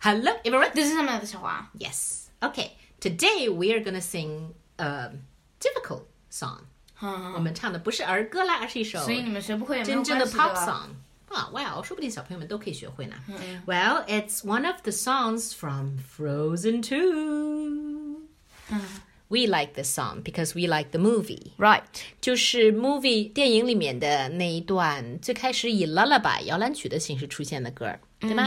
Hello, everyone. This is another 小花。 Yes. Okay. Today we are gonna sing a difficult song. 我们唱的不是儿歌啦，而是一首所以你们学不会也没有真正的关系 pop 吧 song. Ah, wow, 说不定小朋友们都可以学会呢。Well, it's one of the songs from Frozen 2. We like this song because we like the movie. Right. 就是 movie 电影里面的那一段，最开始以 lullaby 摇篮曲的形式出现的歌儿，对吗？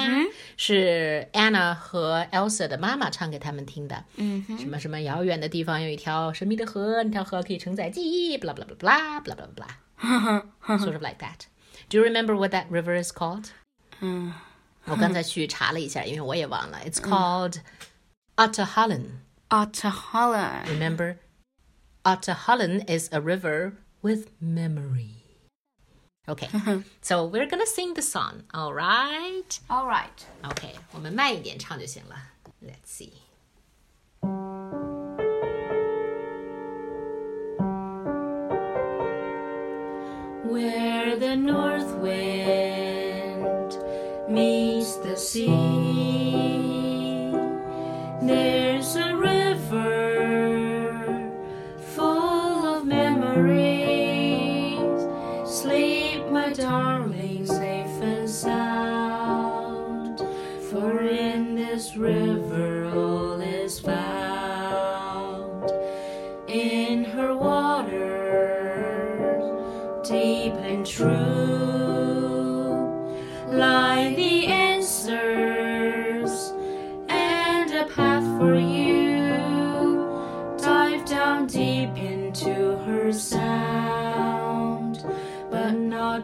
是 Anna 和 Elsa 的妈妈唱给他们听的。嗯什么什么遥远的地方有一条神秘的河，那条河可以承载记忆，blah blah blah blah blah blah blah sort of like that. Do you remember what that river is called? 嗯我刚才去查了一下，因为我也忘了。It's called Otterhallen. Otter Holland. Ahtohallan. Remember, Ahtohallan is a river with memory. Okay, so we're gonna sing the song. All right. All right. Okay, let's see.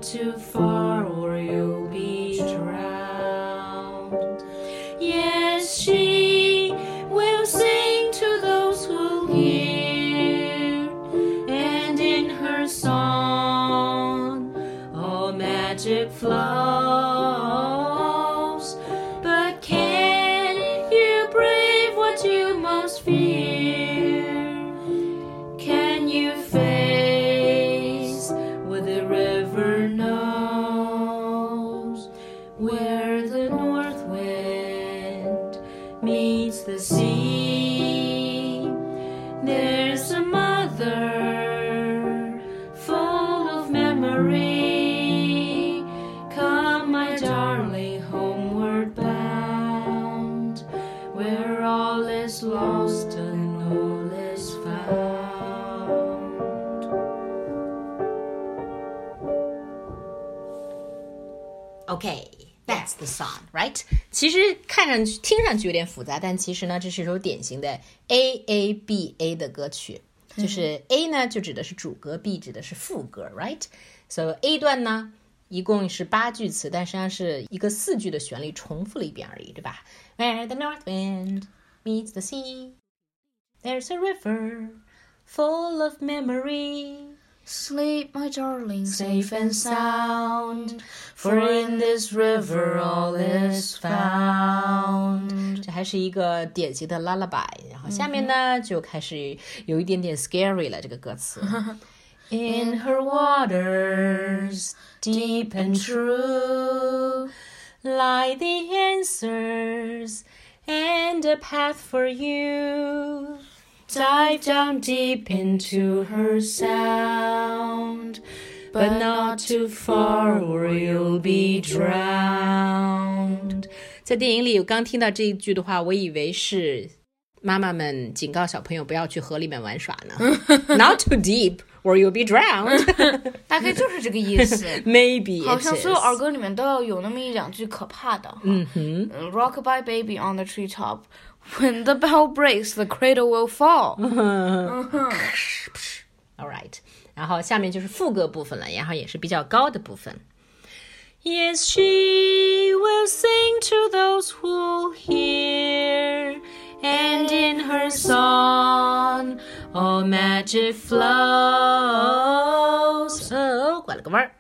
Too far or you'll be drowned. Yes, she will sing to those who hear, and in her song all magic flows. memory. Come, my darling, homeward bound, where all is lost and all is found. Okay, that's the song, right? 其实看上去、听上去有点复杂，但其实呢，这是一首典型的 A A B A 的歌曲。 就是 A 呢，就指的是主歌；B 指的是副歌，right? So A 段呢，一共是八句词，但实际上是一个四句的旋律重复了一遍而已，对吧？Where the north wind meets the sea, there's a river full of memory. Sleep, my darling, safe and sound. For in this river all is found. 这还是一个典型的 lullaby，然后下面呢、就开始有一点点 scary 了，这个歌词。In her waters, deep and true, lie the answers and a path for you. Dive down deep into her sound, but not too far or you'll be drowned. 在电影里，我刚听到这一句的话，我以为是妈妈们警告小朋友不要去河里面玩耍呢。Not too deep or you'll be drowned. 大概就是这个意思。 Maybe 好 it 像所有 is. 儿歌里面都要有那么一两句可怕的。嗯哼，Rockabye baby on the treetop, when the bell breaks, the cradle will fall。 All right，然后下面就是副歌部分了，然后也是比较高的部分。 Yes, she will sing to those who hear, and in her song all magic flows. 哦，拐了个弯儿。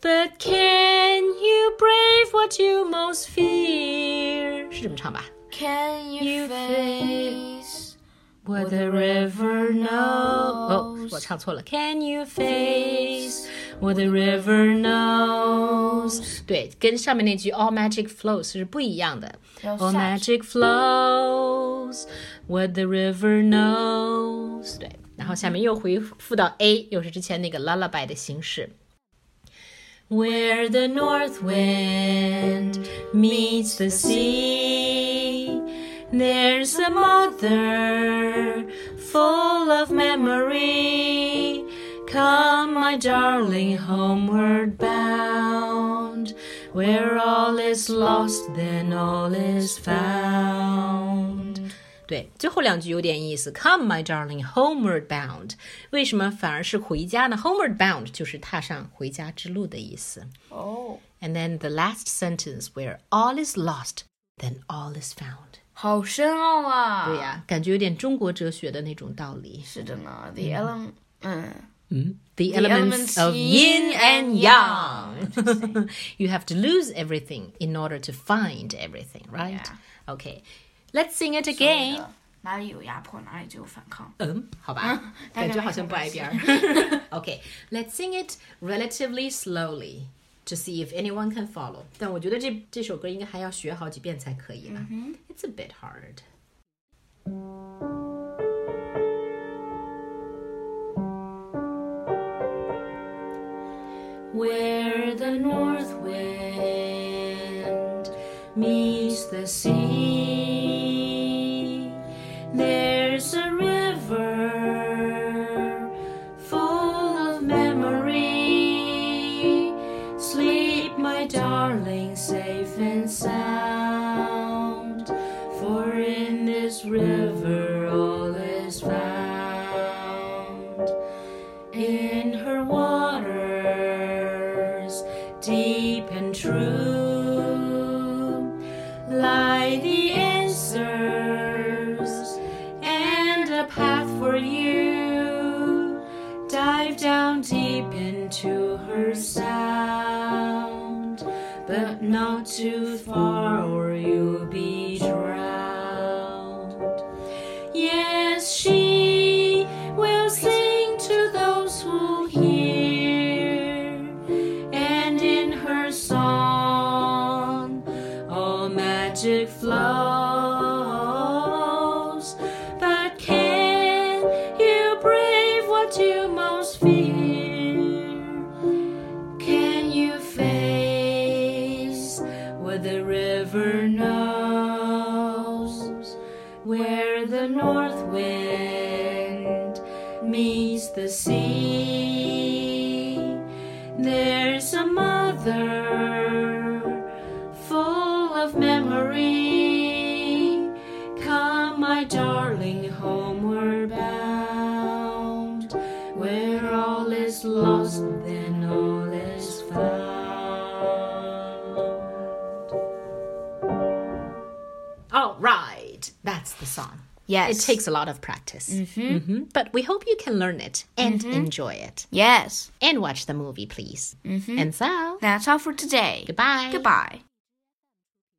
But can you brave what you most fear？是这么唱吧 Can you You face What the river knows. 哦，我唱错了。Can you face what the river knows？对，跟上面那句 All magic flows 是不一样的。要 All 下 magic flows what the river knows。对，然后下面又回复到 A，又是之前那个 lullaby 的形式。Where the north wind meets the sea, there's a mother full of memory. Come, my darling, homeward bound. Where all is lost, then all is found. 对，最后两句有点意思。Come, my darling, homeward bound。为什么反而是回家呢？Homeward bound 就是踏上回家之路的意思。哦， And then the last sentence, where all is lost, then all is found。好深奥啊！对呀、感觉有点中国哲学的那种道理。是的呢。The element，嗯， 嗯，The The elements elements of yin and yang. you have to lose everything in order to find everything, right? Yeah. Okay, let's sing it again. 哪里有压迫，哪里就有反抗。嗯，好吧，大概感觉好没什么像不挨关系边儿。okay, let's sing it relatively slowly to see if anyone can follow. 但我觉得这这首歌应该还要学好几遍才可以了。It's a bit hard. Where the north wind meets the sea, her sound, but not too far or you'll be drowned. Yes, she will sing to those who hear, and in her song all magic flows. What the river knows? Where the north wind meets the sea, the song. Yes. It takes a lot of practice. Mhm. But we hope you can learn it and mm-hmm. enjoy it. Yes. And watch the movie, please. Mm-hmm. And so, That's all for today. goodbye. Goodbye.